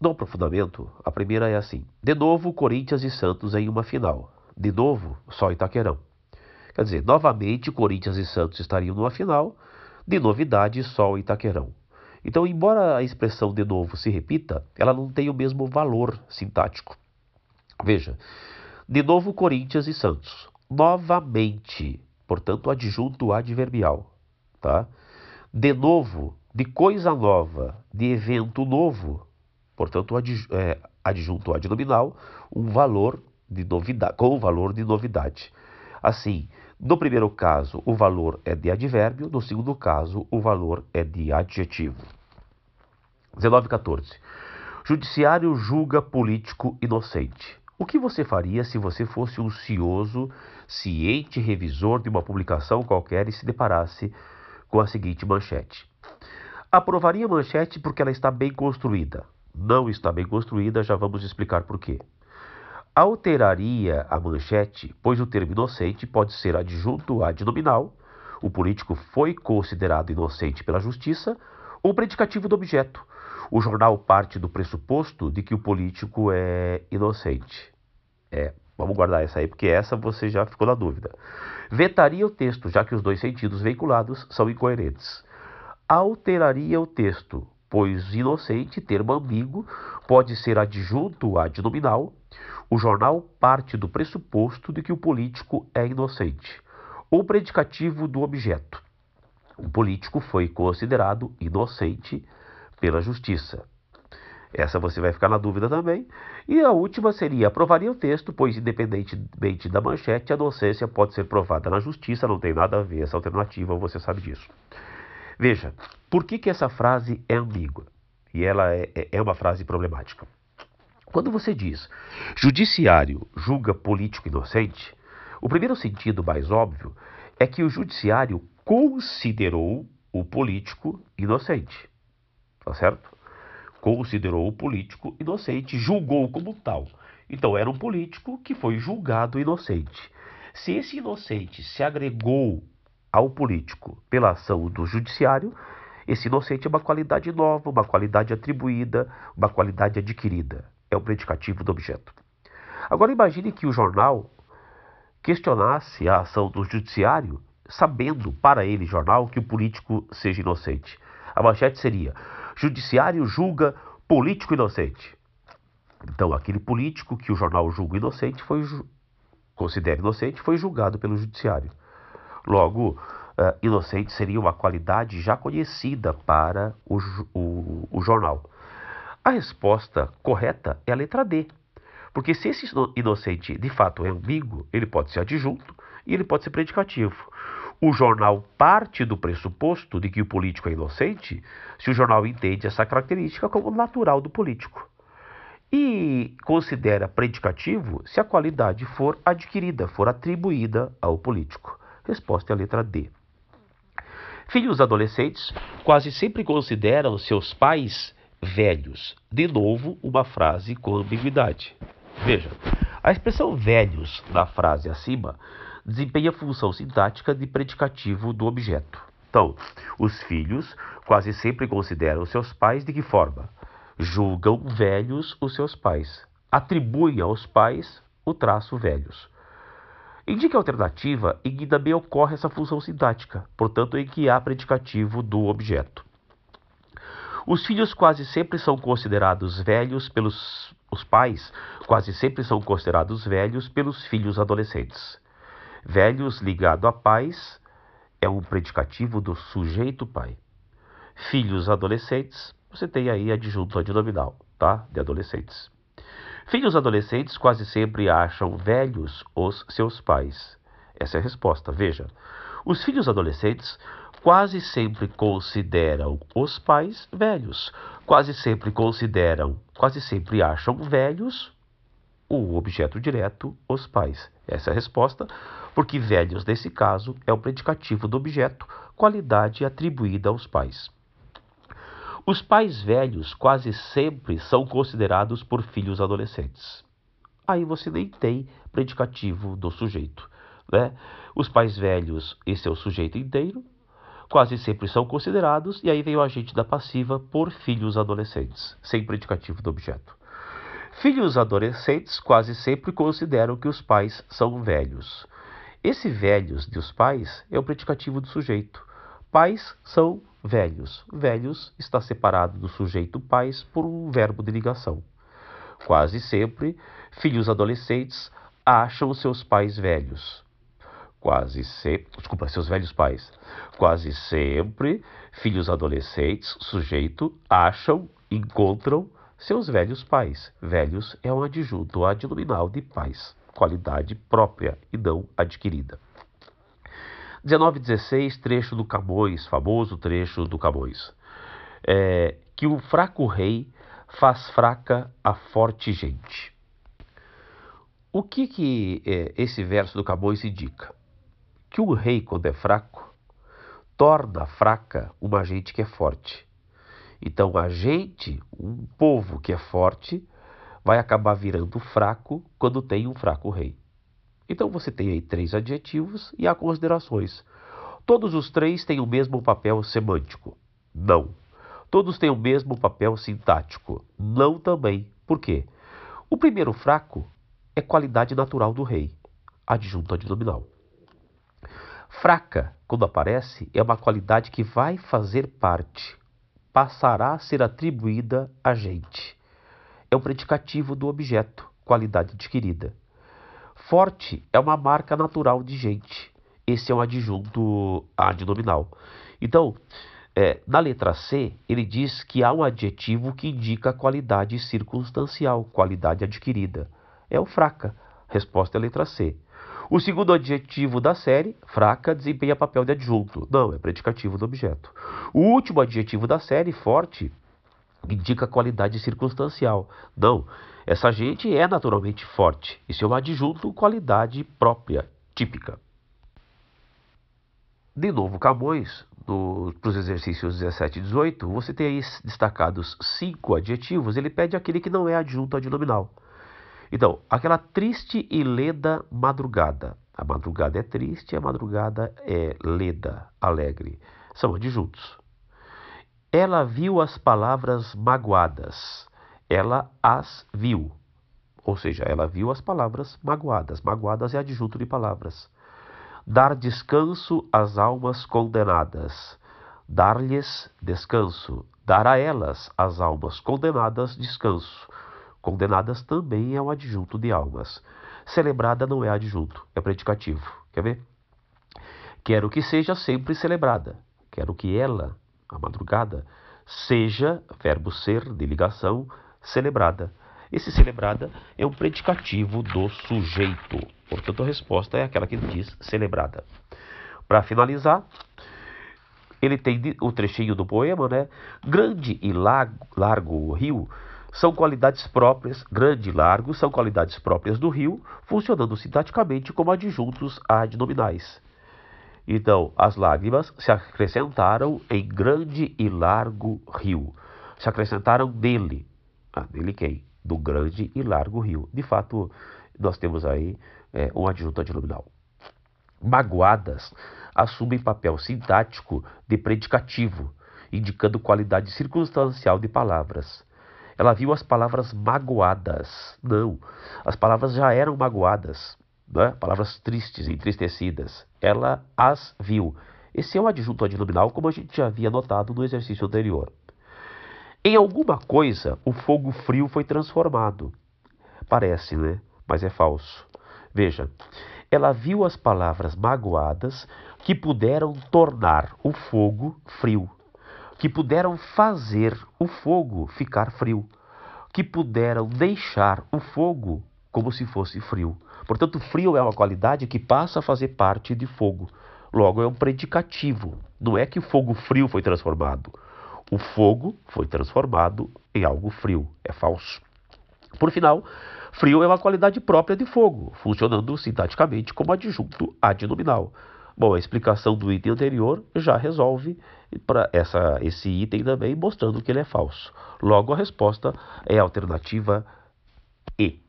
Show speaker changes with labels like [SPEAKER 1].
[SPEAKER 1] No aprofundamento, a primeira é assim: de novo, Corinthians e Santos em uma final. De novo, só Itaquerão. Quer dizer, novamente, Corinthians e Santos estariam numa final. De novidade, só Itaquerão. Então, embora a expressão de novo se repita, ela não tem o mesmo valor sintático. Veja, de novo Corinthians e Santos. Novamente, portanto, adjunto adverbial, tá? De novo, de coisa nova, de evento novo, portanto, é, adjunto adnominal, um valor de novidade, com o valor de novidade. Assim, no primeiro caso, o valor é de advérbio, no segundo caso, o valor é de adjetivo. 1914. Judiciário julga político inocente. O que você faria se você fosse um cioso, ciente revisor de uma publicação qualquer e se deparasse com a seguinte manchete? Aprovaria a manchete porque ela está bem construída. Não está bem construída, já vamos explicar por quê alteraria a manchete, pois o termo inocente pode ser adjunto adnominal, o político foi considerado inocente pela justiça, ou predicativo do objeto. O jornal parte do pressuposto de que o político é inocente. É, vamos guardar essa aí, porque essa você já ficou na dúvida. Vetaria o texto, já que os dois sentidos veiculados são incoerentes. Alteraria o texto, pois inocente, termo ambíguo, pode ser adjunto adnominal, o jornal parte do pressuposto de que o político é inocente, ou predicativo do objeto. O político foi considerado inocente pela justiça. Essa você vai ficar na dúvida também. E a última seria: aprovaria o texto, pois, independentemente da manchete, a inocência pode ser provada na justiça, não tem nada a ver essa alternativa, você sabe disso. Veja, por que, que essa frase é ambígua? E ela é, é, é uma frase problemática. Quando você diz judiciário julga político inocente, o primeiro sentido mais óbvio é que o judiciário considerou o político inocente. Tá certo? Considerou o político inocente, julgou como tal. Então era um político que foi julgado inocente. Se esse inocente se agregou ao político pela ação do judiciário, esse inocente é uma qualidade nova, uma qualidade atribuída, uma qualidade adquirida é o predicativo do objeto. Agora imagine que o jornal questionasse a ação do judiciário, sabendo para ele, jornal, que o político seja inocente. A manchete seria: Judiciário julga político inocente. Então, aquele político que o jornal julga inocente foi considera inocente foi julgado pelo judiciário. Logo, uh, inocente seria uma qualidade já conhecida para o, o, o jornal. A resposta correta é a letra D. Porque se esse inocente de fato é ambíguo, ele pode ser adjunto e ele pode ser predicativo. O jornal parte do pressuposto de que o político é inocente se o jornal entende essa característica como natural do político. E considera predicativo se a qualidade for adquirida, for atribuída ao político. Resposta é a letra D. Filhos adolescentes quase sempre consideram seus pais velhos. De novo, uma frase com ambiguidade. Veja, a expressão velhos na frase acima desempenha a função sintática de predicativo do objeto. Então, os filhos quase sempre consideram seus pais de que forma? Julgam velhos os seus pais. Atribuem aos pais o traço velhos. Indique a alternativa em que também ocorre essa função sintática, portanto, em que há predicativo do objeto. Os filhos quase sempre são considerados velhos pelos os pais, quase sempre são considerados velhos pelos filhos adolescentes. Velhos ligado a pais é um predicativo do sujeito pai. Filhos adolescentes, você tem aí adjunto adnominal, tá? De adolescentes. Filhos adolescentes quase sempre acham velhos os seus pais. Essa é a resposta. Veja, os filhos adolescentes quase sempre consideram os pais velhos, quase sempre consideram, quase sempre acham velhos o objeto direto, os pais. Essa é a resposta, porque velhos nesse caso é o predicativo do objeto, qualidade atribuída aos pais. Os pais velhos quase sempre são considerados por filhos adolescentes. Aí você nem tem predicativo do sujeito. Né? Os pais velhos, esse é o sujeito inteiro, quase sempre são considerados, e aí vem o agente da passiva por filhos adolescentes, sem predicativo do objeto. Filhos adolescentes quase sempre consideram que os pais são velhos. Esse velhos dos pais é o predicativo do sujeito. Pais são velhos. Velhos está separado do sujeito pais por um verbo de ligação. Quase sempre, filhos adolescentes acham seus pais velhos. Quase sempre, desculpa, seus velhos pais. Quase sempre, filhos adolescentes, sujeito, acham, encontram seus velhos pais. Velhos é um adjunto adnominal de pais, qualidade própria e não adquirida. 1916, trecho do Camões, famoso trecho do Camões. É, que o fraco rei faz fraca a forte gente. O que, que é, esse verso do Camões indica? Que o rei, quando é fraco, torna fraca uma gente que é forte. Então, a gente, um povo que é forte, vai acabar virando fraco quando tem um fraco rei. Então, você tem aí três adjetivos e há considerações. Todos os três têm o mesmo papel semântico? Não. Todos têm o mesmo papel sintático? Não também. Por quê? O primeiro fraco é qualidade natural do rei, adjunto adnominal. Fraca, quando aparece, é uma qualidade que vai fazer parte, passará a ser atribuída a gente. É o predicativo do objeto, qualidade adquirida. Forte é uma marca natural de gente. Esse é um adjunto adnominal. Então, é, na letra C, ele diz que há um adjetivo que indica qualidade circunstancial, qualidade adquirida. É o fraca. Resposta é a letra C. O segundo adjetivo da série, fraca, desempenha papel de adjunto. Não, é predicativo do objeto. O último adjetivo da série, forte, indica qualidade circunstancial. Não, essa gente é naturalmente forte. Isso é um adjunto, qualidade própria, típica. De novo, Camões, para os exercícios 17 e 18, você tem aí destacados cinco adjetivos. Ele pede aquele que não é adjunto adnominal. Então, aquela triste e leda madrugada. A madrugada é triste, a madrugada é leda, alegre. São adjuntos. Ela viu as palavras magoadas. Ela as viu. Ou seja, ela viu as palavras magoadas. Magoadas é adjunto de palavras. Dar descanso às almas condenadas. Dar-lhes descanso. Dar a elas, as almas condenadas, descanso. Condenadas também é um adjunto de almas. Celebrada não é adjunto, é predicativo. Quer ver? Quero que seja sempre celebrada. Quero que ela, a madrugada, seja, verbo ser, de ligação, celebrada. Esse celebrada é um predicativo do sujeito. Portanto, a resposta é aquela que diz celebrada. Para finalizar, ele tem o trechinho do poema, né? Grande e largo, rio são qualidades próprias, grande e largo, são qualidades próprias do rio, funcionando sintaticamente como adjuntos adnominais. Então, as lágrimas se acrescentaram em grande e largo rio. Se acrescentaram nele. Ah, nele quem? Do grande e largo rio. De fato, nós temos aí é, um adjunto adnominal. Magoadas assumem papel sintático de predicativo, indicando qualidade circunstancial de palavras. Ela viu as palavras magoadas. Não, as palavras já eram magoadas, né? palavras tristes, entristecidas. Ela as viu. Esse é um adjunto adnominal, como a gente já havia notado no exercício anterior. Em alguma coisa, o fogo frio foi transformado. Parece, né? Mas é falso. Veja, ela viu as palavras magoadas que puderam tornar o fogo frio que puderam fazer o fogo ficar frio, que puderam deixar o fogo como se fosse frio. Portanto, frio é uma qualidade que passa a fazer parte de fogo. Logo, é um predicativo. Não é que o fogo frio foi transformado. O fogo foi transformado em algo frio. É falso. Por final, frio é uma qualidade própria de fogo, funcionando sintaticamente como adjunto adnominal. Bom, a explicação do item anterior já resolve para esse item também, mostrando que ele é falso. Logo, a resposta é a alternativa E.